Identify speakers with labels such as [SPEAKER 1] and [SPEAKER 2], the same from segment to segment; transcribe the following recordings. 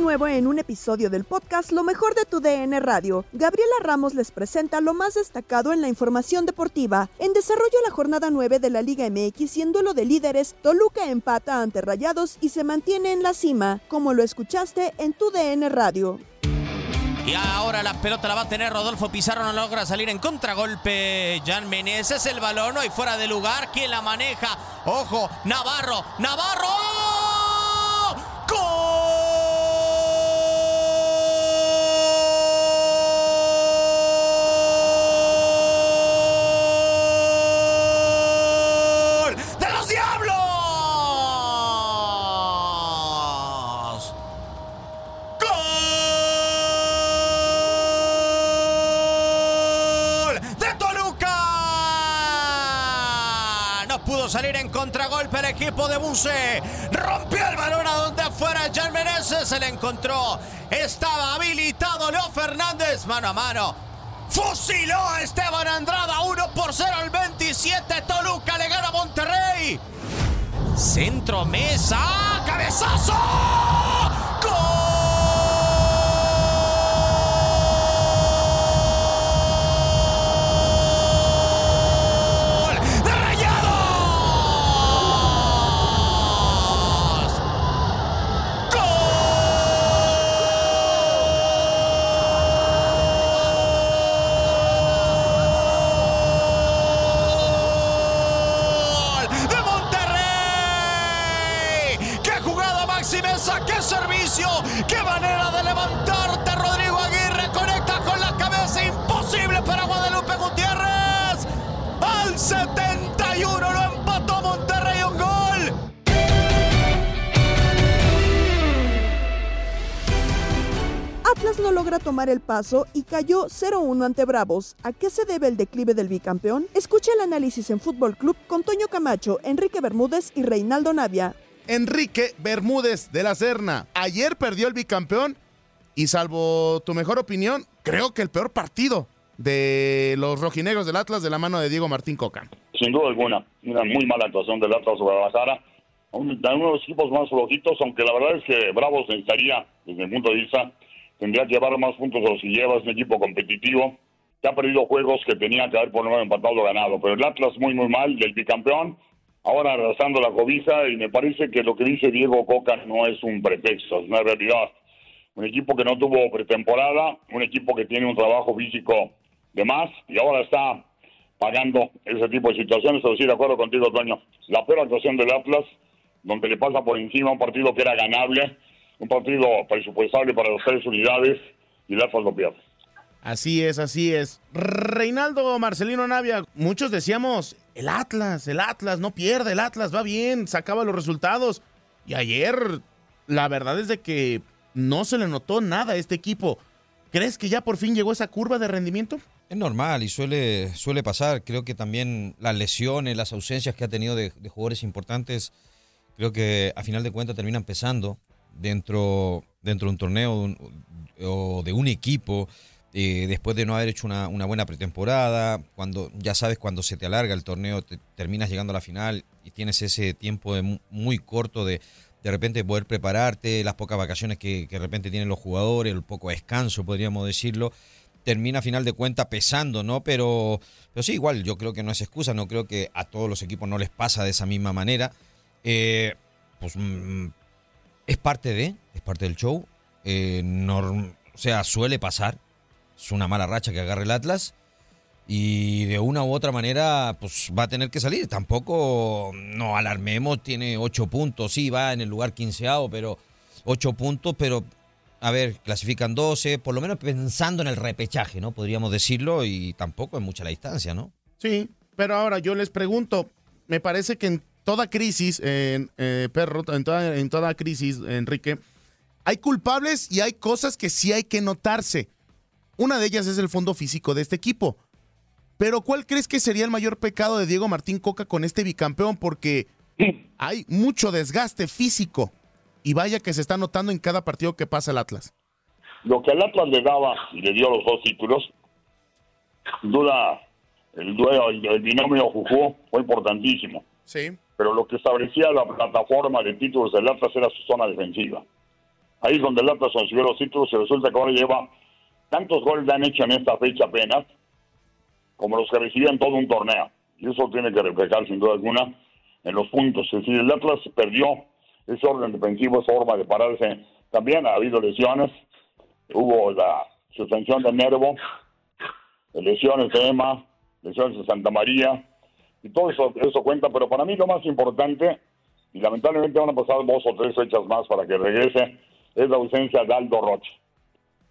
[SPEAKER 1] Nuevo en un episodio del podcast Lo mejor de tu DN Radio. Gabriela Ramos les presenta lo más destacado en la información deportiva. En desarrollo la jornada 9 de la Liga MX y en duelo de líderes, Toluca empata ante Rayados y se mantiene en la cima, como lo escuchaste en tu DN Radio.
[SPEAKER 2] Y ahora la pelota la va a tener Rodolfo Pizarro, no logra salir en contragolpe. Jan Meneses, el balón hoy fuera de lugar. ¿Quién la maneja? Ojo, Navarro, Navarro. Contragolpe el equipo de Buse. Rompió el balón a donde afuera Jan Meneses se le encontró. Estaba habilitado Leo Fernández mano a mano. Fusiló a Esteban Andrada 1 por 0 al 27. Toluca le gana a Monterrey. Centro mesa. ¡Cabezazo!
[SPEAKER 1] Tomar el paso y cayó 0-1 ante Bravos. ¿A qué se debe el declive del bicampeón? Escucha el análisis en Fútbol Club con Toño Camacho, Enrique Bermúdez y Reinaldo Navia.
[SPEAKER 3] Enrique Bermúdez de la Serna. Ayer perdió el bicampeón y salvo tu mejor opinión, creo que el peor partido de los rojinegros del Atlas de la mano de Diego Martín Coca.
[SPEAKER 4] Sin duda alguna, una muy mala actuación del Atlas Guadalajara. Uno de los equipos más flojitos, aunque la verdad es que Bravos necesitaría, desde mi punto de vista, tendría que llevar más puntos de los que lleva, es un equipo competitivo, que ha perdido juegos que tenía que haber por menos empatado o ganado. Pero el Atlas muy, muy mal, del bicampeón, ahora arrasando la cobija y me parece que lo que dice Diego Coca no es un pretexto, es una realidad. Un equipo que no tuvo pretemporada, un equipo que tiene un trabajo físico de más y ahora está pagando ese tipo de situaciones. Estoy de acuerdo contigo, Toño. La peor actuación del Atlas, donde le pasa por encima un partido que era ganable, un partido presupuestable para las tres unidades y el Atlas lo pierde.
[SPEAKER 3] Así es, así es. Reinaldo Marcelino Navia, muchos decíamos, el Atlas, el Atlas, no pierde, el Atlas va bien, sacaba los resultados. Y ayer, la verdad es de que no se le notó nada a este equipo. ¿Crees que ya por fin llegó esa curva de rendimiento?
[SPEAKER 5] Es normal y suele, suele pasar. Creo que también las lesiones, las ausencias que ha tenido de, jugadores importantes, creo que a final de cuentas terminan pesando dentro, dentro de un torneo o de un equipo. Eh, después de no haber hecho una, buena pretemporada, cuando ya sabes cuando se te alarga el torneo, te, terminas llegando a la final y tienes ese tiempo muy corto de de repente poder prepararte, las pocas vacaciones que, de repente tienen los jugadores, el poco descanso, podríamos decirlo, termina a final de cuentas pesando, ¿no? Pero, pero sí, igual, yo creo que no es excusa, no creo que a todos los equipos no les pasa de esa misma manera. Eh, pues mm, es parte de, es parte del show. Eh, o sea, suele pasar. Es una mala racha que agarre el Atlas y de una u otra manera pues va a tener que salir. Tampoco no alarmemos, tiene ocho puntos, sí, va en el lugar quinceavo, pero ocho puntos, pero a ver, clasifican 12, por lo menos pensando en el repechaje, ¿no? Podríamos decirlo, y tampoco es mucha la distancia, ¿no?
[SPEAKER 3] Sí, pero ahora yo les pregunto, me parece que en toda crisis, en, eh, Perro, en toda, en toda crisis, Enrique, hay culpables y hay cosas que sí hay que notarse. Una de ellas es el fondo físico de este equipo. Pero ¿cuál crees que sería el mayor pecado de Diego Martín Coca con este bicampeón? Porque hay mucho desgaste físico y vaya que se está notando en cada partido que pasa el Atlas.
[SPEAKER 4] Lo que el Atlas le daba y le dio los dos títulos, duda, el duelo, el, binomio Juju fue importantísimo.
[SPEAKER 3] Sí.
[SPEAKER 4] Pero lo que establecía la plataforma de títulos del Atlas era su zona defensiva. Ahí es donde el Atlas consiguió los títulos y resulta que ahora lleva tantos goles le han hecho en esta fecha apenas como los que recibían todo un torneo. Y eso tiene que reflejar sin duda alguna en los puntos. Es decir, el Atlas perdió ese orden defensivo, esa forma de pararse. También ha habido lesiones. Hubo la suspensión de Nervo, lesiones de Emma, lesiones de Santa María. Y todo eso, eso cuenta. Pero para mí lo más importante, y lamentablemente van a pasar dos o tres fechas más para que regrese, es la ausencia de Aldo Roche.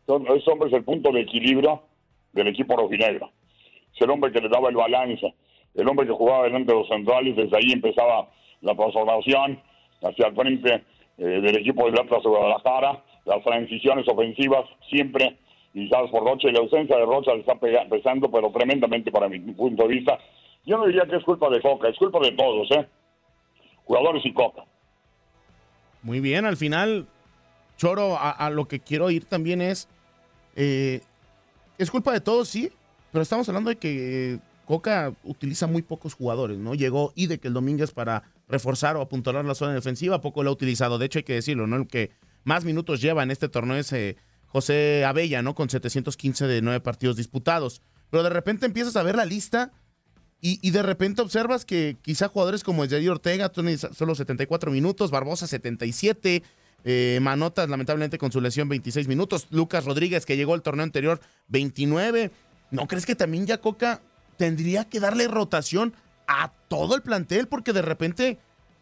[SPEAKER 4] Ese hombre es el punto de equilibrio del equipo rojinegro es el hombre que le daba el balance, el hombre que jugaba delante de los centrales, desde ahí empezaba la transformación hacia el frente eh, del equipo de Atlas de Guadalajara, las transiciones ofensivas siempre guiadas por Rocha y la ausencia de Rocha le está pesando, pero tremendamente para mi punto de vista. Yo no diría que es culpa de Coca, es culpa de todos, ¿eh? Jugadores y Coca.
[SPEAKER 3] Muy bien, al final, Choro, a, lo que quiero ir también es, eh, es culpa de todos, sí, pero estamos hablando de que Coca utiliza muy pocos jugadores, ¿no? Llegó el Domínguez para reforzar o apuntalar la zona defensiva, poco lo ha utilizado. De hecho, hay que decirlo, ¿no? El que más minutos lleva en este torneo es eh, José Abella, ¿no? Con 715 de nueve partidos disputados. Pero de repente empiezas a ver la lista y, de repente observas que quizá jugadores como Eddie Ortega solo 74 minutos, Barbosa 77, eh, Manotas lamentablemente con su lesión 26 minutos, Lucas Rodríguez que llegó al torneo anterior 29. ¿No crees que también ya Coca tendría que darle rotación a todo el plantel? Porque de repente,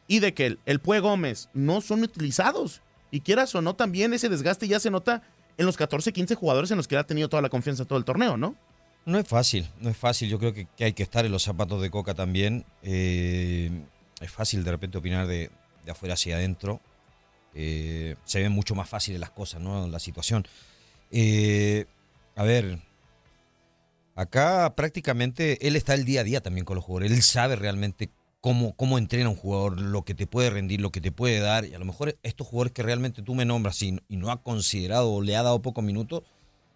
[SPEAKER 3] y de que el, el Pue Gómez no son utilizados. Y quieras o no, también ese desgaste ya se nota en los 14, 15 jugadores en los que ha tenido toda la confianza todo el torneo, ¿no?
[SPEAKER 5] No es fácil, no es fácil. Yo creo que, hay que estar en los zapatos de Coca también. Eh, es fácil de repente opinar de, afuera hacia adentro. Eh, se ven mucho más fáciles las cosas, ¿no? La situación. Eh, a ver, Acá prácticamente él está el día a día también con los jugadores. Él sabe realmente cómo, cómo entrena un jugador, lo que te puede rendir, lo que te puede dar. Y a lo mejor estos jugadores que realmente tú me nombras y, no ha considerado o le ha dado pocos minutos,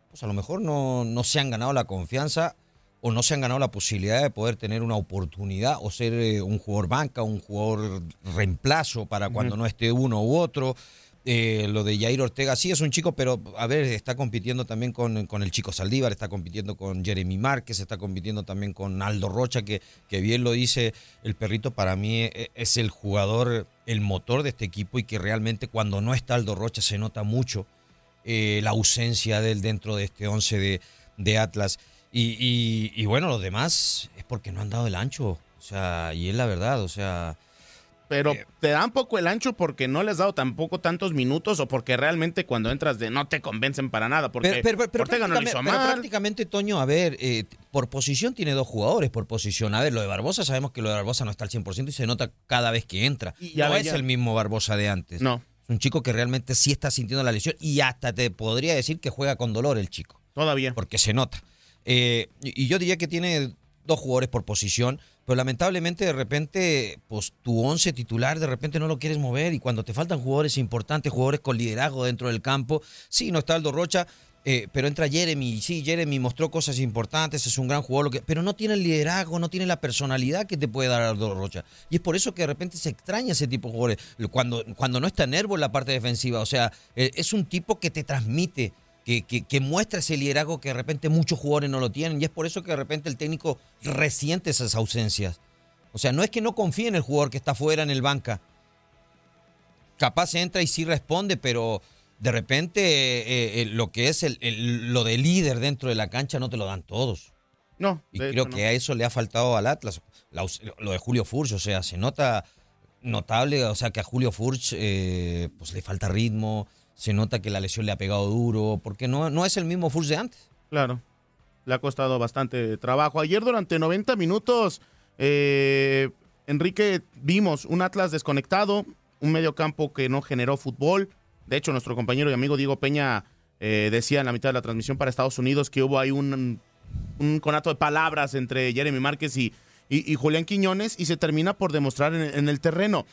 [SPEAKER 5] pues a lo mejor no, no se han ganado la confianza o no se han ganado la posibilidad de poder tener una oportunidad o ser eh, un jugador banca, un jugador reemplazo para cuando no esté uno u otro. Eh, lo de Jair Ortega, sí es un chico, pero a ver, está compitiendo también con, con, el chico Saldívar, está compitiendo con Jeremy Márquez, está compitiendo también con Aldo Rocha, que, que bien lo dice el perrito, para mí e, es el jugador, el motor de este equipo y que realmente cuando no está Aldo Rocha se nota mucho eh, la ausencia de él dentro de este 11 de, de Atlas. Y, y, y bueno, los demás es porque no han dado el ancho, o sea, y es la verdad, o sea
[SPEAKER 3] pero te dan poco el ancho porque no les has dado tampoco tantos minutos o porque realmente cuando entras de no te convencen para nada. Porque
[SPEAKER 5] pero, pero,
[SPEAKER 3] Ortega no hizo
[SPEAKER 5] pero prácticamente, Toño, a ver, eh, por posición tiene dos jugadores por posición. A ver, lo de Barbosa, sabemos que lo de Barbosa no está al 100% y se nota cada vez que entra. Y no es el mismo Barbosa de antes.
[SPEAKER 3] No.
[SPEAKER 5] Un chico que realmente sí está sintiendo la lesión y hasta te podría decir que juega con dolor el chico.
[SPEAKER 3] Todavía.
[SPEAKER 5] Porque se nota. Eh, y yo diría que tiene dos jugadores por posición, pero lamentablemente de repente, pues tu once titular de repente no lo quieres mover y cuando te faltan jugadores importantes, jugadores con liderazgo dentro del campo, sí, no está Aldo Rocha, eh, pero entra Jeremy, sí, Jeremy mostró cosas importantes, es un gran jugador, pero no tiene el liderazgo, no tiene la personalidad que te puede dar Aldo Rocha. Y es por eso que de repente se extraña ese tipo de jugadores, cuando, cuando no está Nervo en la parte defensiva, o sea, eh, es un tipo que te transmite que, muestra ese liderazgo que de repente muchos jugadores no lo tienen y es por eso que de repente el técnico resiente esas ausencias. O sea, no es que no confíe en el jugador que está fuera en el banca. Capaz entra y sí responde, pero de repente eh, eh, lo que es el, lo de líder dentro de la cancha no te lo dan todos.
[SPEAKER 3] No.
[SPEAKER 5] Y creo que a eso le ha faltado al Atlas. lo de Julio Furch, o sea, se nota notable, o sea, que a Julio Furch eh, pues le falta ritmo, se nota que la lesión le ha pegado duro, porque no, no es el mismo Furch de antes.
[SPEAKER 3] Claro, le ha costado bastante trabajo. Ayer durante 90 minutos, eh, Enrique, vimos un Atlas desconectado, un medio campo que no generó fútbol. De hecho, nuestro compañero y amigo Diego Peña eh, decía en la mitad de la transmisión para Estados Unidos que hubo ahí un, un conato de palabras entre Jeremy Márquez y, y, Julián Quiñones y se termina por demostrar en el terreno.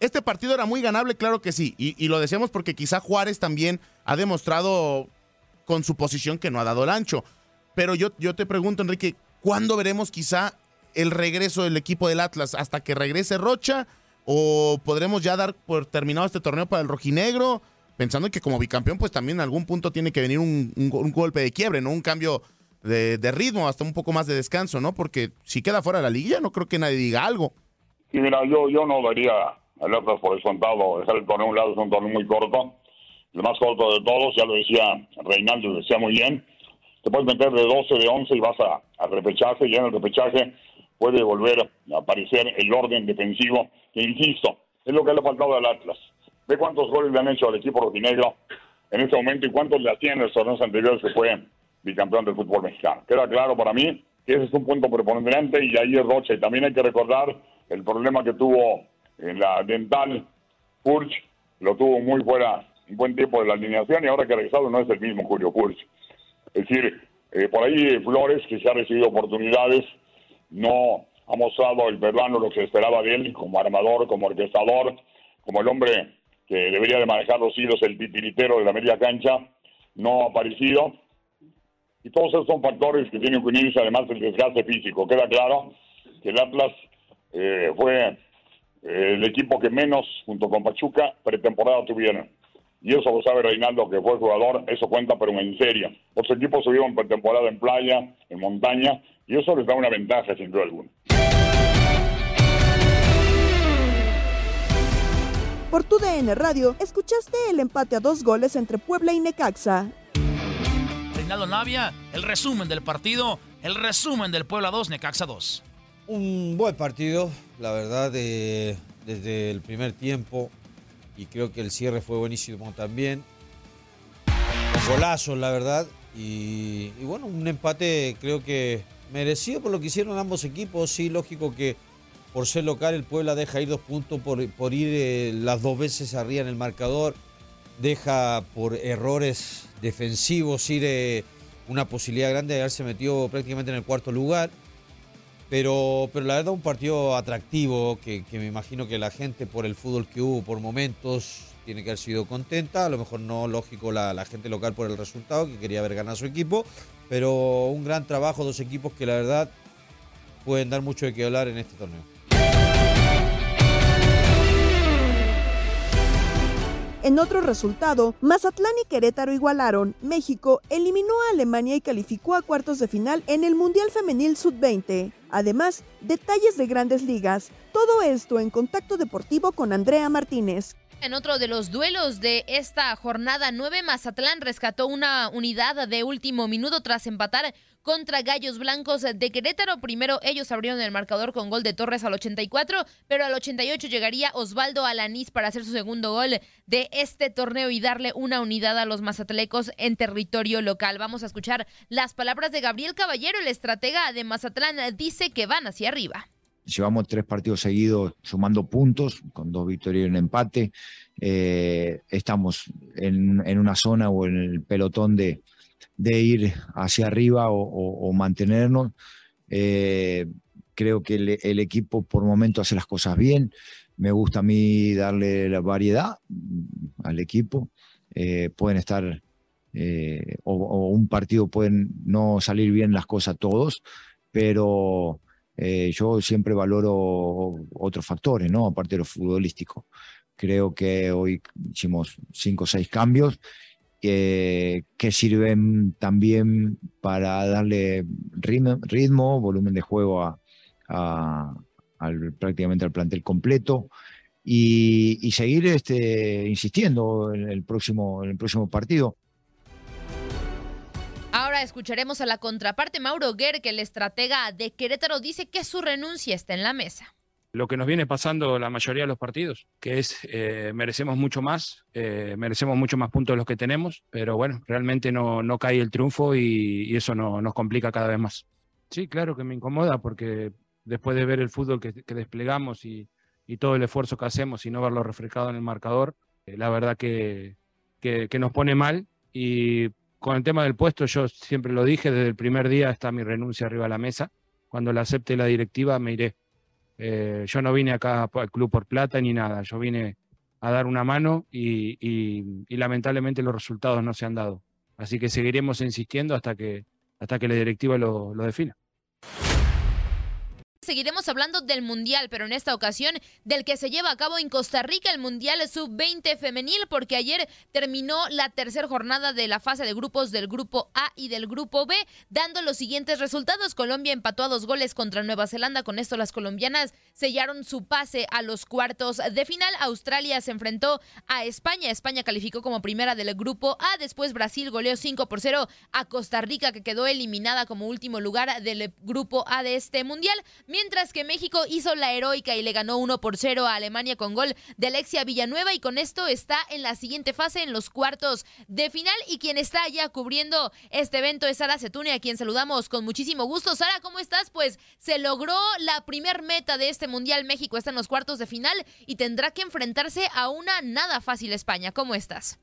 [SPEAKER 3] Este partido era muy ganable, claro que sí, y, lo decíamos porque quizá Juárez también ha demostrado con su posición que no ha dado el ancho. Pero yo, yo te pregunto, Enrique, ¿cuándo veremos quizá el regreso del equipo del Atlas? ¿Hasta que regrese Rocha? ¿O podremos ya dar por terminado este torneo para el rojinegro? Pensando que como bicampeón, pues también en algún punto tiene que venir un, golpe de quiebre, ¿no? Un cambio de, de, ritmo, hasta un poco más de descanso, ¿no? Porque si queda fuera de la liguilla, no creo que nadie diga algo.
[SPEAKER 4] Sí, mira, yo, yo no daría el Atlas por descontado, dejar el torneo un lado es un torneo muy corto, el más corto de todos, ya lo decía Reinaldo, lo decía muy bien. Te puedes meter de 12, de 11 y vas a, a repechaje, y en el repechaje puede volver a aparecer el orden defensivo, que insisto, es lo que le ha faltado al Atlas. Ve cuántos goles le han hecho al equipo rojinegro en este momento y cuántos le hacían en los torneos anteriores que fue bicampeón del fútbol mexicano. Queda claro para mí que ese es un punto preponderante y ahí es Rocha. Y también hay que recordar el problema que tuvo en la dental, Furch lo tuvo muy fuera un buen tiempo de la alineación y ahora que ha regresado no es el mismo Julio Furch. Es decir, eh, por ahí Flores, que se ha recibido oportunidades, no ha mostrado el peruano lo que se esperaba de él como armador, como orquestador, como el hombre que debería de manejar los hilos, el titiritero de la media cancha, no ha aparecido. Y todos esos son factores que tienen que unirse, además del desgaste físico. Queda claro que el Atlas eh, fue el equipo que menos, junto con Pachuca, pretemporada tuvieron. Y eso lo sabe Reinaldo, que fue jugador, eso cuenta, pero en serio. Los equipos subieron pretemporada en playa, en montaña, y eso les da una ventaja, sin duda alguna.
[SPEAKER 1] Por tu DN Radio, escuchaste el empate a dos goles entre Puebla y Necaxa.
[SPEAKER 6] Reinaldo Navia, el resumen del partido, el resumen del Puebla 2, Necaxa 2.
[SPEAKER 5] Un buen partido, la verdad, desde el primer tiempo. Y creo que el cierre fue buenísimo también. Golazos, la verdad. Y, bueno, un empate creo que merecido por lo que hicieron ambos equipos. Sí, lógico que por ser local el Puebla deja ir dos puntos por, por ir eh, las dos veces arriba en el marcador. Deja por errores defensivos ir eh, una posibilidad grande de haberse metido prácticamente en el cuarto lugar. Pero, pero la verdad un partido atractivo que, me imagino que la gente por el fútbol que hubo por momentos tiene que haber sido contenta. A lo mejor no lógico la, la gente local por el resultado, que quería ver ganar su equipo. Pero un gran trabajo, dos equipos que la verdad pueden dar mucho de qué hablar en este torneo.
[SPEAKER 1] En otro resultado, Mazatlán y Querétaro igualaron. México eliminó a Alemania y calificó a cuartos de final en el Mundial Femenil Sub-20. Además, detalles de grandes ligas. Todo esto en contacto deportivo con Andrea Martínez.
[SPEAKER 7] En otro de los duelos de esta jornada 9, Mazatlán rescató una unidad de último minuto tras empatar contra Gallos Blancos de Querétaro. Primero ellos abrieron el marcador con gol de Torres al 84, pero al 88 llegaría Osvaldo Alanís para hacer su segundo gol de este torneo y darle una unidad a los mazatlecos en territorio local. Vamos a escuchar las palabras de Gabriel Caballero, el estratega de Mazatlán, dice que van hacia arriba.
[SPEAKER 8] Llevamos tres partidos seguidos sumando puntos, con dos victorias y un empate. Eh, estamos en, una zona o en el pelotón de, ir hacia arriba o, mantenernos. Eh, creo que el, equipo por momento hace las cosas bien. Me gusta a mí darle la variedad al equipo. Eh, pueden estar, o, un partido pueden no salir bien las cosas todos, pero eh, yo siempre valoro otros factores, ¿no? Aparte de lo futbolístico. Creo que hoy hicimos cinco o seis cambios que, sirven también para darle ritmo, volumen de juego a, prácticamente al plantel completo y, seguir este, insistiendo en el próximo partido.
[SPEAKER 7] Escucharemos a la contraparte Mauro Guerre, que el estratega de Querétaro dice que su renuncia está en la mesa.
[SPEAKER 9] Lo que nos viene pasando la mayoría de los partidos, que es eh, merecemos mucho más, eh, merecemos mucho más puntos de los que tenemos, pero bueno, realmente no, no cae el triunfo y, eso no, nos complica cada vez más. Sí, claro que me incomoda porque después de ver el fútbol que, desplegamos y, y, todo el esfuerzo que hacemos y no verlo reflejado en el marcador, eh, la verdad que, que, que nos pone mal y con el tema del puesto, yo siempre lo dije, desde el primer día está mi renuncia arriba de la mesa. Cuando la acepte la directiva, me iré. Eh, yo no vine acá al club por plata ni nada, yo vine a dar una mano y, lamentablemente los resultados no se han dado. Así que seguiremos insistiendo hasta que, hasta que la directiva lo, lo defina.
[SPEAKER 7] Seguiremos hablando del Mundial, pero en esta ocasión del que se lleva a cabo en Costa Rica el Mundial Sub-20 femenil, porque ayer terminó la tercera jornada de la fase de grupos del Grupo A y del Grupo B, dando los siguientes resultados. Colombia empató a dos goles contra Nueva Zelanda, con esto las colombianas sellaron su pase a los cuartos de final. Australia se enfrentó a España, España calificó como primera del Grupo A, después Brasil goleó 5 por 0 a Costa Rica, que quedó eliminada como último lugar del Grupo A de este Mundial mientras que México hizo la heroica y le ganó 1 por 0 a Alemania con gol de Alexia Villanueva y con esto está en la siguiente fase en los cuartos de final y quien está ya cubriendo este evento es Sara Setune a quien saludamos con muchísimo gusto. Sara, ¿cómo estás? Pues se logró la primer meta de este Mundial. México está en los cuartos de final y tendrá que enfrentarse a una nada fácil España. ¿Cómo estás?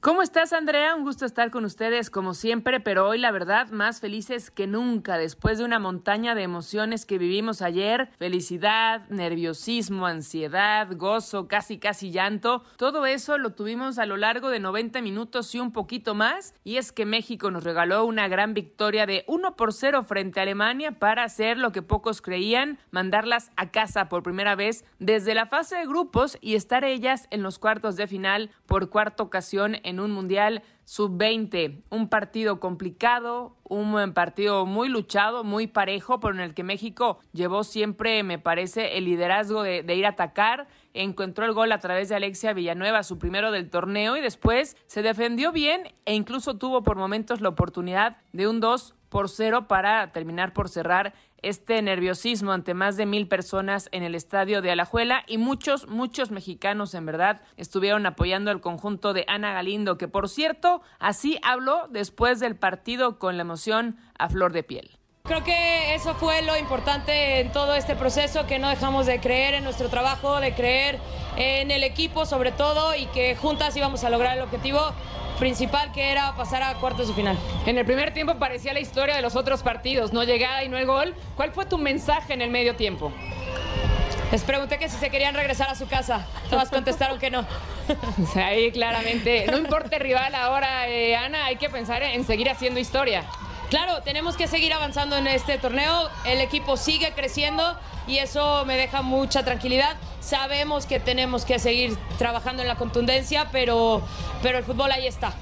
[SPEAKER 10] ¿Cómo estás, Andrea? Un gusto estar con ustedes como siempre, pero hoy la verdad más felices que nunca después de una montaña de emociones que vivimos ayer, felicidad, nerviosismo, ansiedad, gozo, casi casi llanto, todo eso lo tuvimos a lo largo de 90 minutos y un poquito más, y es que México nos regaló una gran victoria de 1 por 0 frente a Alemania para hacer lo que pocos creían, mandarlas a casa por primera vez desde la fase de grupos y estar ellas en los cuartos de final por cuarta ocasión en un Mundial sub-20. Un partido complicado, un partido muy luchado, muy parejo, pero en el que México llevó siempre, me parece, el liderazgo de, ir a atacar. Encontró el gol a través de Alexia Villanueva, su primero del torneo, y después se defendió bien e incluso tuvo por momentos la oportunidad de un 2 por 0 para terminar por cerrar este nerviosismo ante más de mil personas en el estadio de Alajuela y muchos, muchos mexicanos en verdad estuvieron apoyando al conjunto de Ana Galindo, que por cierto, así habló después del partido con la emoción a flor de piel.
[SPEAKER 11] Creo que eso fue lo importante en todo este proceso, que no dejamos de creer en nuestro trabajo, de creer en el equipo sobre todo y que juntas íbamos a lograr el objetivo principal que era pasar a cuartos de final.
[SPEAKER 12] En el primer tiempo parecía la historia de los otros partidos, no llegada y no el gol. ¿Cuál fue tu mensaje en el medio tiempo?
[SPEAKER 11] Les pregunté que si se querían regresar a su casa. Todas contestaron que no.
[SPEAKER 12] Ahí claramente. No importa el rival ahora, eh, Ana, hay que pensar en seguir haciendo historia.
[SPEAKER 11] Claro, tenemos que seguir avanzando en este torneo. El equipo sigue creciendo y eso me deja mucha tranquilidad. Sabemos que tenemos que seguir trabajando en la contundencia, pero, pero el fútbol ahí está.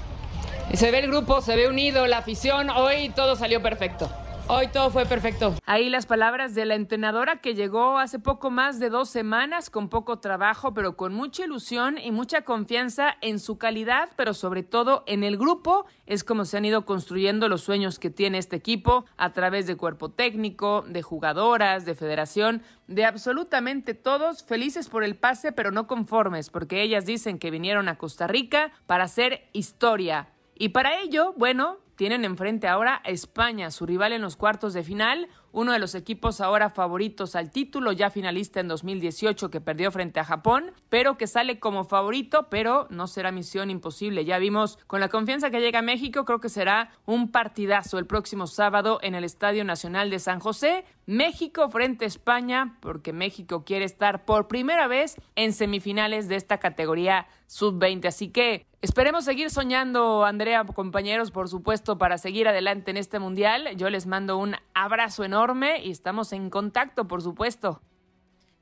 [SPEAKER 12] Se ve el grupo, se ve unido, la afición. Hoy todo salió perfecto.
[SPEAKER 11] Hoy todo fue perfecto.
[SPEAKER 10] Ahí las palabras de la entrenadora que llegó hace poco más de dos semanas con poco trabajo, pero con mucha ilusión y mucha confianza en su calidad, pero sobre todo en el grupo. Es como se han ido construyendo los sueños que tiene este equipo a través de cuerpo técnico, de jugadoras, de federación, de absolutamente todos, felices por el pase, pero no conformes, porque ellas dicen que vinieron a Costa Rica para hacer historia. Y para ello, bueno, tienen enfrente ahora a España, su rival en los cuartos de final, uno de los equipos ahora favoritos al título, ya finalista en 2018 que perdió frente a Japón, pero que sale como favorito, pero no será misión imposible. Ya vimos con la confianza que llega a México, creo que será un partidazo el próximo sábado en el Estadio Nacional de San José. México frente a España, porque México quiere estar por primera vez en semifinales de esta categoría sub-20. Así que esperemos seguir soñando, Andrea, compañeros, por supuesto, para seguir adelante en este mundial. Yo les mando un abrazo enorme y estamos en contacto, por supuesto.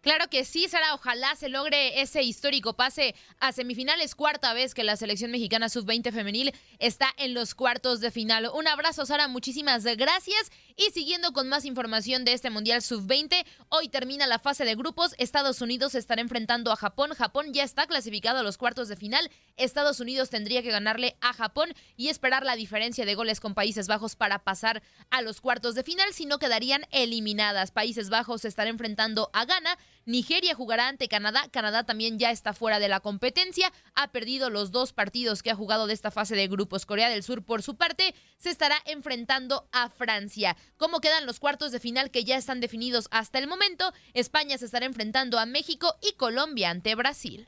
[SPEAKER 7] Claro que sí, Sara. Ojalá se logre ese histórico pase a semifinales. Cuarta vez que la selección mexicana sub-20 femenil está en los cuartos de final. Un abrazo, Sara. Muchísimas gracias. Y siguiendo con más información de este Mundial sub-20, hoy termina la fase de grupos. Estados Unidos estará enfrentando a Japón. Japón ya está clasificado a los cuartos de final. Estados Unidos tendría que ganarle a Japón y esperar la diferencia de goles con Países Bajos para pasar a los cuartos de final, si no quedarían eliminadas. Países Bajos estará enfrentando a Ghana. Nigeria jugará ante Canadá. Canadá también ya está fuera de la competencia. Ha perdido los dos partidos que ha jugado de esta fase de grupos. Corea del Sur, por su parte, se estará enfrentando a Francia. ¿Cómo quedan los cuartos de final que ya están definidos hasta el momento? España se estará enfrentando a México y Colombia ante Brasil.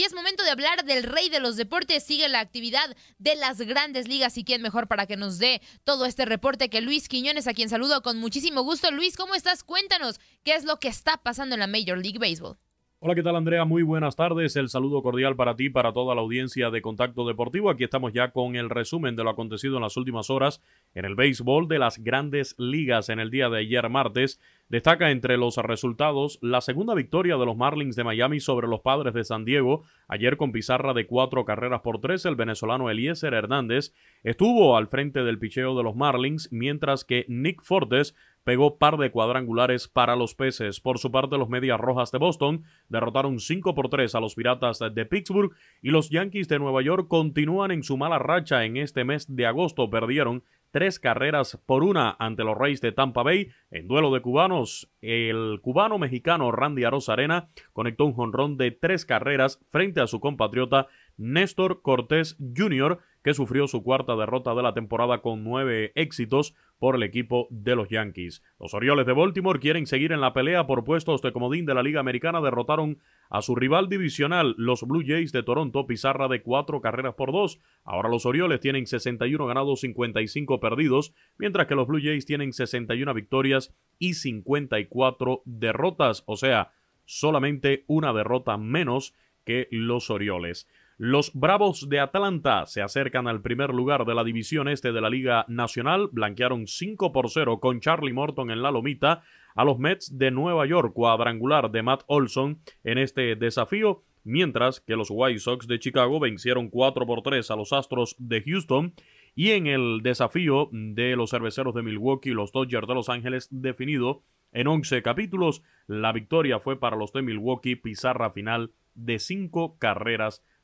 [SPEAKER 7] Y es momento de hablar del rey de los deportes. Sigue la actividad de las grandes ligas y quién mejor para que nos dé todo este reporte que Luis Quiñones, a quien saludo con muchísimo gusto. Luis, ¿cómo estás? Cuéntanos qué es lo que está pasando en la Major League Baseball.
[SPEAKER 13] Hola, ¿qué tal Andrea? Muy buenas tardes. El saludo cordial para ti, para toda la audiencia de Contacto Deportivo. Aquí estamos ya con el resumen de lo acontecido en las últimas horas en el béisbol de las grandes ligas en el día de ayer martes. Destaca entre los resultados la segunda victoria de los Marlins de Miami sobre los Padres de San Diego. Ayer con pizarra de cuatro carreras por tres, el venezolano Eliezer Hernández estuvo al frente del picheo de los Marlins, mientras que Nick Fortes pegó par de cuadrangulares para los peces. Por su parte, los Medias Rojas de Boston derrotaron 5 por 3 a los Piratas de Pittsburgh y los Yankees de Nueva York continúan en su mala racha en este mes de agosto. Perdieron tres carreras por una ante los Reyes de Tampa Bay. En duelo de cubanos, el cubano mexicano Randy Arena conectó un jonrón de tres carreras frente a su compatriota Néstor Cortés Jr., que sufrió su cuarta derrota de la temporada con nueve éxitos por el equipo de los Yankees. Los Orioles de Baltimore quieren seguir en la pelea por puestos de comodín de la Liga Americana. Derrotaron a su rival divisional, los Blue Jays de Toronto, pizarra de cuatro carreras por dos. Ahora los Orioles tienen 61 ganados, 55 perdidos, mientras que los Blue Jays tienen 61 victorias y 54 derrotas, o sea, solamente una derrota menos que los Orioles. Los Bravos de Atlanta se acercan al primer lugar de la división este de la Liga Nacional. Blanquearon 5 por 0 con Charlie Morton en la lomita a los Mets de Nueva York, cuadrangular de Matt Olson en este desafío. Mientras que los White Sox de Chicago vencieron 4 por 3 a los Astros de Houston. Y en el desafío de los cerveceros de Milwaukee los Dodgers de Los Ángeles definido en 11 capítulos, la victoria fue para los de Milwaukee, pizarra final de 5 carreras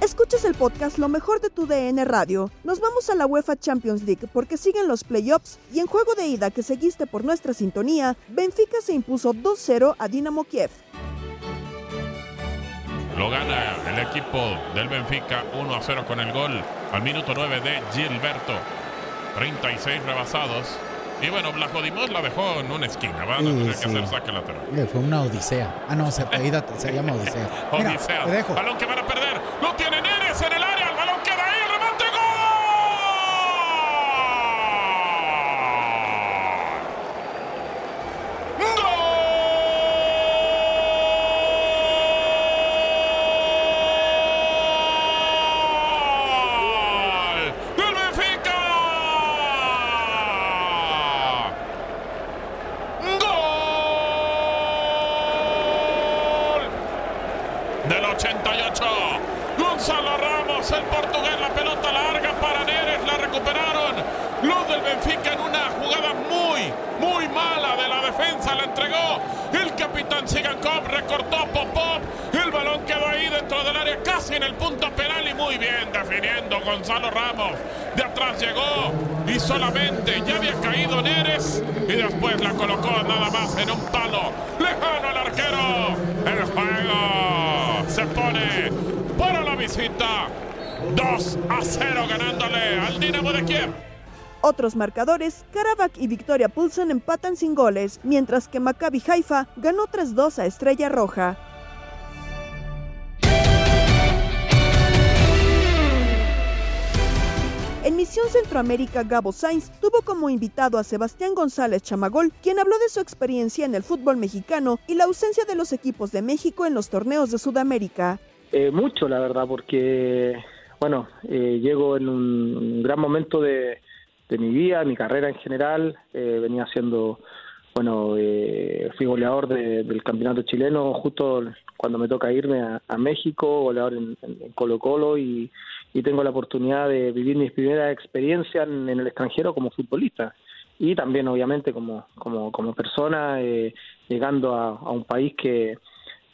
[SPEAKER 1] Escuchas el podcast Lo mejor de tu DN Radio. Nos vamos a la UEFA Champions League porque siguen los playoffs y en juego de ida que seguiste por nuestra sintonía, Benfica se impuso 2-0 a Dinamo Kiev.
[SPEAKER 14] Lo gana el equipo del Benfica 1 a 0 con el gol al minuto 9 de Gilberto. 36 rebasados. Y bueno, Blachodimos la dejó en una esquina, ¿va? No
[SPEAKER 15] Sí,
[SPEAKER 14] que hacer saque lateral.
[SPEAKER 15] Fue una odisea. Ah, no, se, se llama Odisea. Mira,
[SPEAKER 14] Odisea.
[SPEAKER 15] te dejo.
[SPEAKER 14] Balón que van a perder. Lo tiene Neres en el área. El balón queda ahí. El remate. ¡Gol! ¡Del Benfica! ¡Gol! Del 88. Gonzalo Ramos, el portugués, la pelota larga para Neres, la recuperaron. Los del Benfica en una jugada muy, muy mala de la defensa, la entregó. El capitán Sigankov recortó a Popov. El balón quedó ahí dentro del área, casi en el punto penal y muy bien definiendo Gonzalo Ramos. De atrás llegó y solamente ya había caído Neres y después la colocó nada más en un palo. Lejano al arquero. El juego se pone para la visita. 2 a 0 ganándole al Dinamo de Kiev.
[SPEAKER 1] Otros marcadores, Karabakh y Victoria Pulsen empatan sin goles, mientras que Maccabi Haifa ganó 3-2 a Estrella Roja. En Misión Centroamérica, Gabo Sainz tuvo como invitado a Sebastián González Chamagol, quien habló de su experiencia en el fútbol mexicano y la ausencia de los equipos de México en los torneos de Sudamérica.
[SPEAKER 16] Eh, mucho, la verdad, porque, bueno, eh, llego en un, un gran momento de, de mi vida, mi carrera en general. Eh, venía siendo, bueno, eh, fui goleador de- del campeonato chileno justo cuando me toca irme a, México, goleador en, Colo Colo y, y tengo la oportunidad de vivir mis primeras experiencias en, el extranjero como futbolista y también obviamente como, como, como persona, eh, llegando a un país que,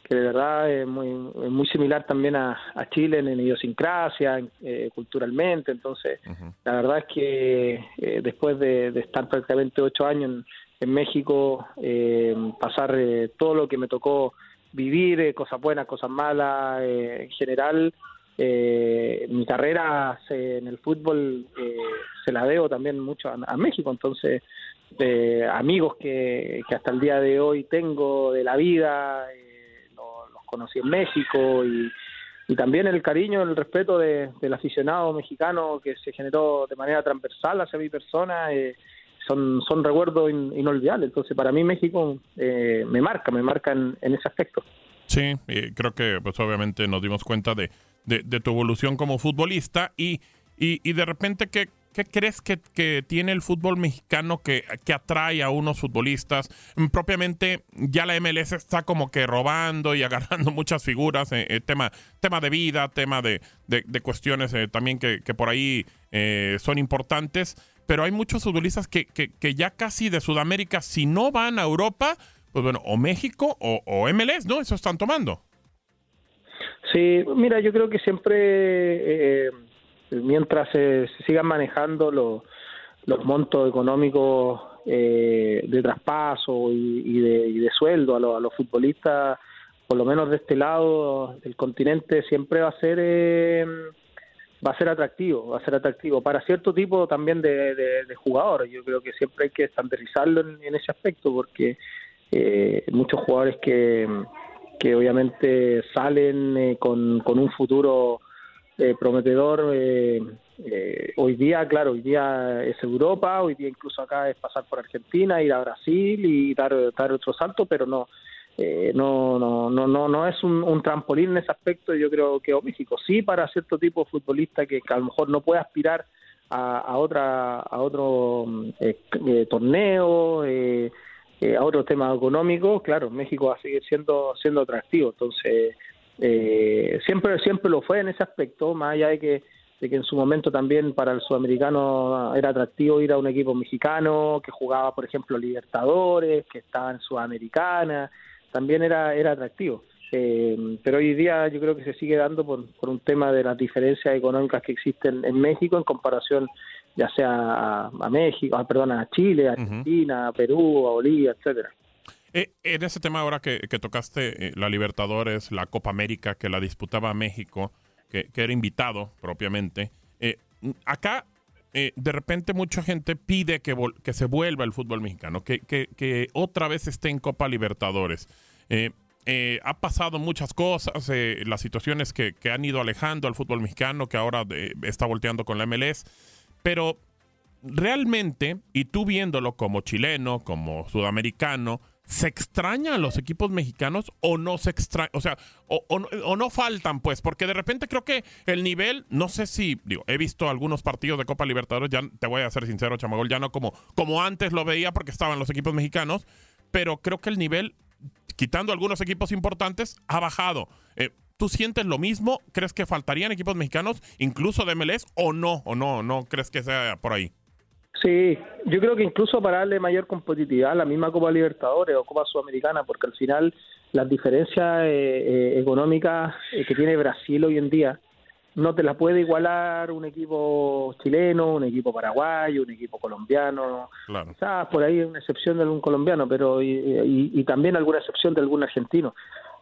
[SPEAKER 16] que de verdad es muy, muy similar también a, a Chile en, en idiosincrasia, eh, culturalmente. Entonces, la verdad es que eh, después de, de estar prácticamente ocho años en, en México, eh, pasar eh, todo lo que me tocó vivir, eh, cosas buenas, cosas malas, en general, eh, mi carrera en el fútbol eh, se la debo también mucho a, a México. Entonces, amigos que, que hasta el día de hoy tengo de la vida, eh, conocí en México y, y también el cariño, el respeto de- del aficionado mexicano que se generó de manera transversal hacia mi persona, eh, son, son recuerdos in- inolvidables. Entonces, para mí México eh, me marca, me marca en, ese aspecto.
[SPEAKER 14] Sí, creo que pues obviamente nos dimos cuenta de, de- de tu evolución como futbolista y, y, y de repente, ¿qué, qué crees que, que tiene el fútbol mexicano que, que atrae a unos futbolistas? Mm, Propiamente ya la MLS está como que robando y agarrando muchas figuras, eh, eh, tema, tema de vida, tema de, de- cuestiones eh, también que, que por ahí eh, son importantes, pero hay muchos futbolistas que, que, que ya casi de Sudamérica, si no van a Europa, pues bueno, o México o, o MLS, ¿no? Eso están tomando.
[SPEAKER 16] Sí, mira, yo creo que siempre, eh, mientras se, sigan manejando los, los montos económicos eh, de traspaso y, de, y de sueldo a, los- a los futbolistas, por lo menos de este lado del continente, siempre va a ser eh, va a ser atractivo, va a ser atractivo para cierto tipo también de, jugadores. Yo creo que siempre hay que estandarizarlo en, en ese aspecto porque eh, muchos jugadores que, que obviamente salen eh, con, con un futuro eh, prometedor. eh, eh, hoy día, claro, hoy día es Europa, hoy día incluso acá es pasar por Argentina, ir a Brasil y dar, dar otro salto, pero no eh, no, no, no, no, no es un, trampolín en ese aspecto. Yo creo que México sí para cierto tipo de futbolista que, a lo mejor no puede aspirar a, otra a otro eh, eh, torneo, eh, a otro tema económico. Claro, México va a seguir siendo siendo atractivo. Entonces siempre siempre lo fue en ese aspecto, más allá de que de que en su momento también para el sudamericano era atractivo ir a un equipo mexicano que jugaba, por ejemplo, Libertadores, que estaba en Sudamericana, también era, era atractivo. Eh, pero hoy día yo creo que se sigue dando por, por un tema de las diferencias económicas que existen en México en comparación ya sea a, México, a, perdón, a Chile, a Argentina, a Perú, a Bolivia, etcétera.
[SPEAKER 14] Eh, en ese tema ahora que, que tocaste eh, la Libertadores, la Copa América que la disputaba México, que, que era invitado propiamente, eh, acá de repente mucha gente pide que, que se vuelva el fútbol mexicano, que, que, otra vez esté en Copa Libertadores. Eh, eh, ha pasado muchas cosas, eh, las situaciones que, que, han ido alejando al fútbol mexicano, que ahora está volteando con la MLS, pero realmente, y tú viéndolo como chileno, como sudamericano, ¿se extrañan los equipos mexicanos o no se extrañan? O sea, o, no faltan, pues, porque de repente creo que el nivel, no sé si, he visto algunos partidos de Copa Libertadores, ya te voy a ser sincero, Chamagol, ya no como, como antes lo veía porque estaban los equipos mexicanos, pero creo que el nivel quitando algunos equipos importantes, ha bajado. Eh, ¿Tú sientes lo mismo? ¿Crees que faltarían equipos mexicanos, incluso de MLS, o no? ¿O no? ¿No crees que sea por ahí?
[SPEAKER 16] Sí, yo creo que incluso para darle mayor competitividad a la misma Copa Libertadores o Copa Sudamericana, porque al final las diferencias eh, eh, económicas que tiene Brasil hoy en día no te la puede igualar un equipo chileno, un equipo paraguayo, un equipo colombiano.
[SPEAKER 14] Claro.
[SPEAKER 16] Quizás por ahí una excepción de algún colombiano, pero y, y, también alguna excepción de algún argentino.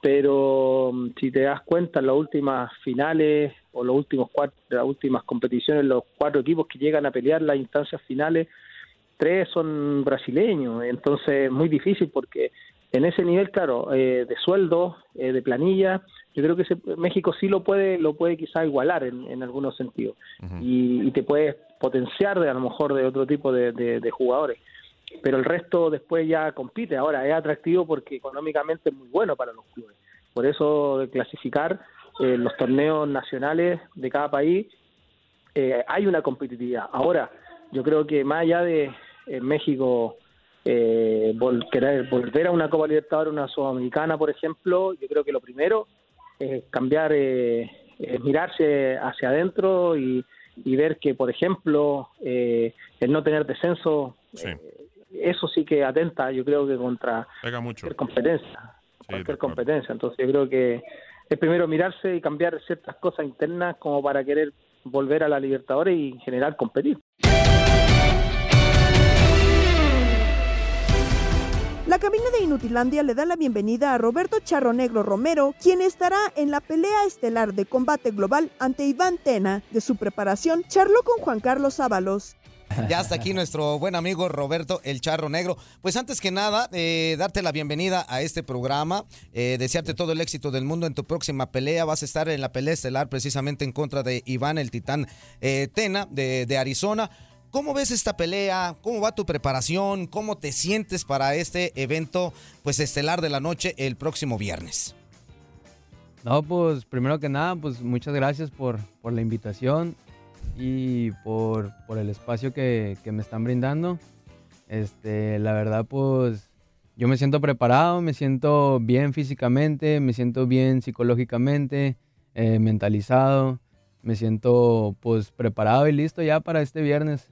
[SPEAKER 16] Pero mm, si te das cuenta, en las últimas finales o los últimos cuatro, las últimas competiciones, los cuatro equipos que llegan a pelear las instancias finales, tres son brasileños. Entonces, muy difícil porque en ese nivel, claro, eh, de sueldo, eh, de planilla, yo creo que México sí lo puede, lo puede quizá igualar en, en algunos sentidos y, te puede potenciar de a lo mejor de otro tipo de, de, jugadores. Pero el resto después ya compite. Ahora es atractivo porque económicamente es muy bueno para los clubes. Por eso de clasificar eh, los torneos nacionales de cada país hay una competitividad. Ahora, yo creo que más allá de México eh, querer volver a una Copa Libertadores, una Sudamericana, por ejemplo, yo creo que lo primero es cambiar, eh, es mirarse hacia adentro y, ver que, por ejemplo, eh, el no tener descenso, eh, eso sí que atenta, yo creo que contra cualquier competencia, cualquier competencia. Entonces, yo creo que es primero mirarse y cambiar ciertas cosas internas como para querer volver a la Libertadores y en general competir.
[SPEAKER 1] La cabina de Inutilandia le da la bienvenida a Roberto Charro Negro Romero, quien estará en la pelea estelar de combate global ante Iván Tena. De su preparación, charló con Juan Carlos Ábalos.
[SPEAKER 5] Ya está aquí nuestro buen amigo Roberto El Charro Negro. Pues antes que nada, eh, darte la bienvenida a este programa, eh, desearte todo el éxito del mundo en tu próxima pelea. Vas a estar en la pelea estelar precisamente en contra de Iván el Titán eh, Tena de, de Arizona. ¿Cómo ves esta pelea? ¿Cómo va tu preparación? ¿Cómo te sientes para este evento pues estelar de la noche el próximo viernes?
[SPEAKER 17] No, pues primero que nada, pues muchas gracias por, por la invitación y por, por el espacio que, que, me están brindando. Este, la verdad, pues yo me siento preparado, me siento bien físicamente, me siento bien psicológicamente, eh, mentalizado, me siento pues preparado y listo ya para este viernes.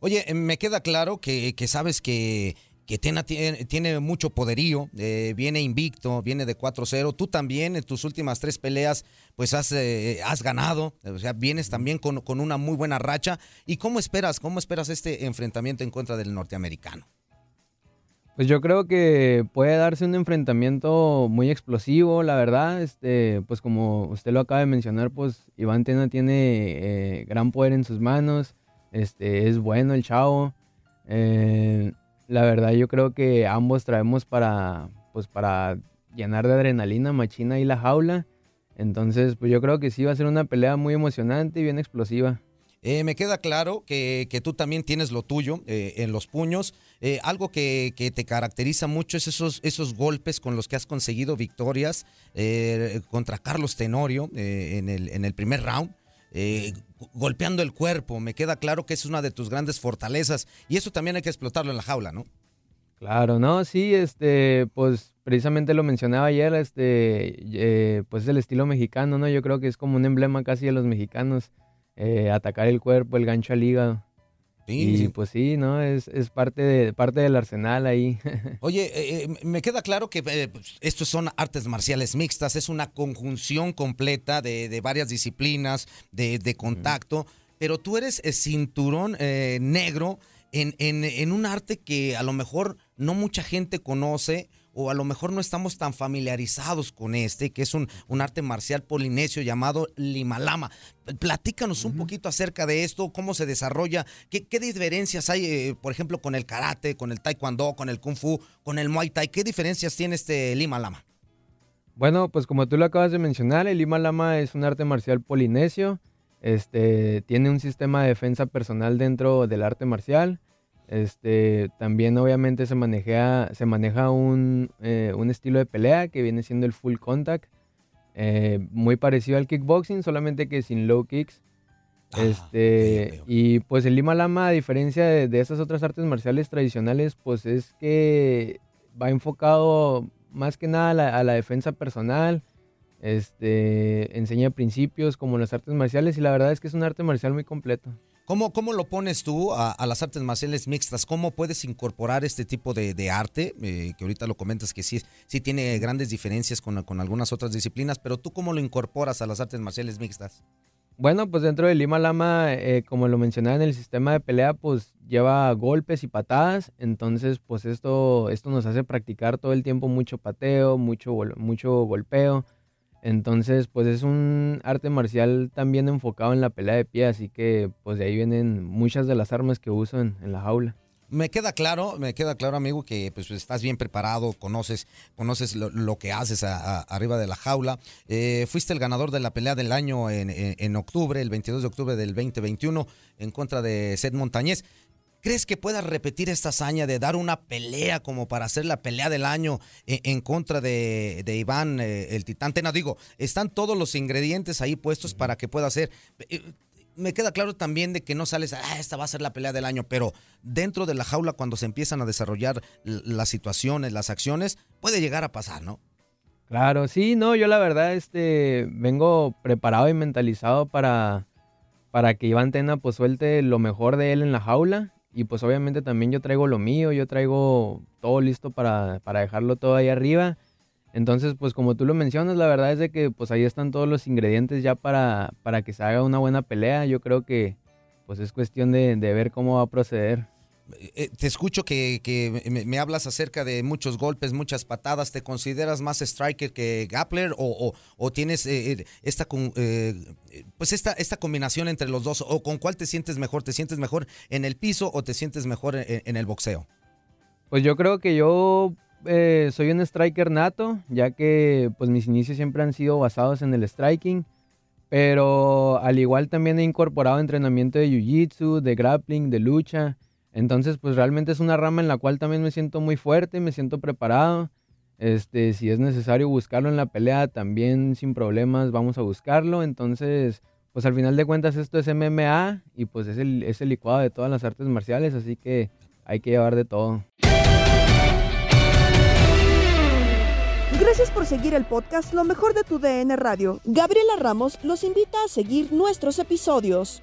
[SPEAKER 5] Oye, eh, me queda claro que, sabes que, que Tena tiene, mucho poderío, eh, viene invicto, viene de 4-0. Tú también en tus últimas tres peleas pues has, eh, has ganado, o sea, vienes también con, con, una muy buena racha. ¿Y cómo esperas, cómo esperas este enfrentamiento en contra del norteamericano?
[SPEAKER 17] Pues yo creo que puede darse un enfrentamiento muy explosivo, la verdad. Este, pues como usted lo acaba de mencionar, pues Iván Tena tiene gran poder en sus manos. Este, es bueno el chavo. Eh, la verdad yo creo que ambos traemos para, pues para llenar de adrenalina machina y la jaula. Entonces, pues yo creo que sí va a ser una pelea muy emocionante y bien explosiva.
[SPEAKER 5] Eh, me queda claro que, tú también tienes lo tuyo eh, en los puños. Eh, algo que, que, te caracteriza mucho es esos, esos golpes con los que has conseguido victorias contra Carlos Tenorio en, el, en el primer round. Golpeando el cuerpo, me queda claro que es una de tus grandes fortalezas y eso también hay que explotarlo en la jaula, ¿no?
[SPEAKER 17] Claro, no, sí, este, pues precisamente lo mencionaba ayer, este, pues es el estilo mexicano, ¿no? Yo creo que es como un emblema casi de los mexicanos eh, atacar el cuerpo, el gancho al hígado. Y pues sí, ¿no? Es, es, parte, de, parte del arsenal ahí.
[SPEAKER 5] Oye, eh, eh, me queda claro que pues, estos son artes marciales mixtas, es una conjunción completa de, de varias disciplinas, de, de contacto, pero tú eres cinturón negro en, en, en un arte que a lo mejor no mucha gente conoce o a lo mejor no estamos tan familiarizados con este, que es un, un arte marcial polinesio llamado Limalama. Platícanos un poquito acerca de esto, cómo se desarrolla, qué, qué diferencias hay, eh, por ejemplo, con el karate, con el taekwondo, con el kung fu, con el muay thai, qué diferencias tiene este Limalama.
[SPEAKER 17] Bueno, pues como tú lo acabas de mencionar, el Limalama es un arte marcial polinesio, este, tiene un sistema de defensa personal dentro del arte marcial, este, también obviamente se maneja, se maneja un, eh, un, estilo de pelea que viene siendo el full contact, eh, muy parecido al kickboxing, solamente que sin low kicks. Ah, este, y pues el Lima Lama, a diferencia de, esas otras artes marciales tradicionales, pues es que va enfocado más que nada a la, a la defensa personal, este, enseña principios como las artes marciales y la verdad es que es un arte marcial muy completo.
[SPEAKER 5] ¿Cómo, ¿Cómo, lo pones tú a, las artes marciales mixtas? ¿Cómo puedes incorporar este tipo de, arte? Eh, que ahorita lo comentas que sí, sí tiene grandes diferencias con, con, algunas otras disciplinas, pero tú cómo lo incorporas a las artes marciales mixtas?
[SPEAKER 17] Bueno, pues dentro del Lima Lama, eh, como lo mencionaba en el sistema de pelea, pues lleva golpes y patadas, entonces pues esto, esto nos hace practicar todo el tiempo mucho pateo, mucho, mucho golpeo, entonces, pues es un arte marcial también enfocado en la pelea de pie, así que pues de ahí vienen muchas de las armas que uso en, la jaula.
[SPEAKER 5] Me queda claro, me queda claro, amigo, que pues estás bien preparado, conoces, conoces lo, que haces arriba de la jaula. Eh, fuiste el ganador de la pelea del año en, en, octubre, el 22 de octubre del 2021, en contra de Seth Montañez. ¿Crees que puedas repetir esta hazaña de dar una pelea como para hacer la pelea del año en, contra de, Iván, eh, el titán? Te digo, están todos los ingredientes ahí puestos para que pueda hacer. Eh, me queda claro también de que no sales, ah, esta va a ser la pelea del año, pero dentro de la jaula, cuando se empiezan a desarrollar las situaciones, las acciones, puede llegar a pasar, ¿no?
[SPEAKER 17] Claro, sí, no, yo la verdad, este, vengo preparado y mentalizado para, para que Iván Tena pues suelte lo mejor de él en la jaula y pues obviamente también yo traigo lo mío, yo traigo todo listo para, para dejarlo todo ahí arriba. Entonces, pues como tú lo mencionas, la verdad es de que pues ahí están todos los ingredientes ya para, para que se haga una buena pelea. Yo creo que pues es cuestión de, de ver cómo va a proceder.
[SPEAKER 5] Eh, te escucho que, me, hablas acerca de muchos golpes, muchas patadas. ¿Te consideras más striker que Gappler o, tienes eh, eh, esta, pues esta, esta combinación entre los dos? ¿O con cuál te sientes mejor? ¿Te sientes mejor en el piso o te sientes mejor en, el boxeo?
[SPEAKER 17] Pues yo creo que yo soy un striker nato, ya que pues mis inicios siempre han sido basados en el striking. Pero al igual también he incorporado entrenamiento de jiu-jitsu, de grappling, de lucha. Entonces, pues realmente es una rama en la cual también me siento muy fuerte, me siento preparado. Este, si es necesario buscarlo en la pelea, también sin problemas vamos a buscarlo. Entonces, pues al final de cuentas esto es MMA y pues es el, es el licuado de todas las artes marciales, así que hay que llevar de todo.
[SPEAKER 1] Gracias por seguir el podcast Lo mejor de tu DN Radio. Gabriela Ramos los invita a seguir nuestros episodios.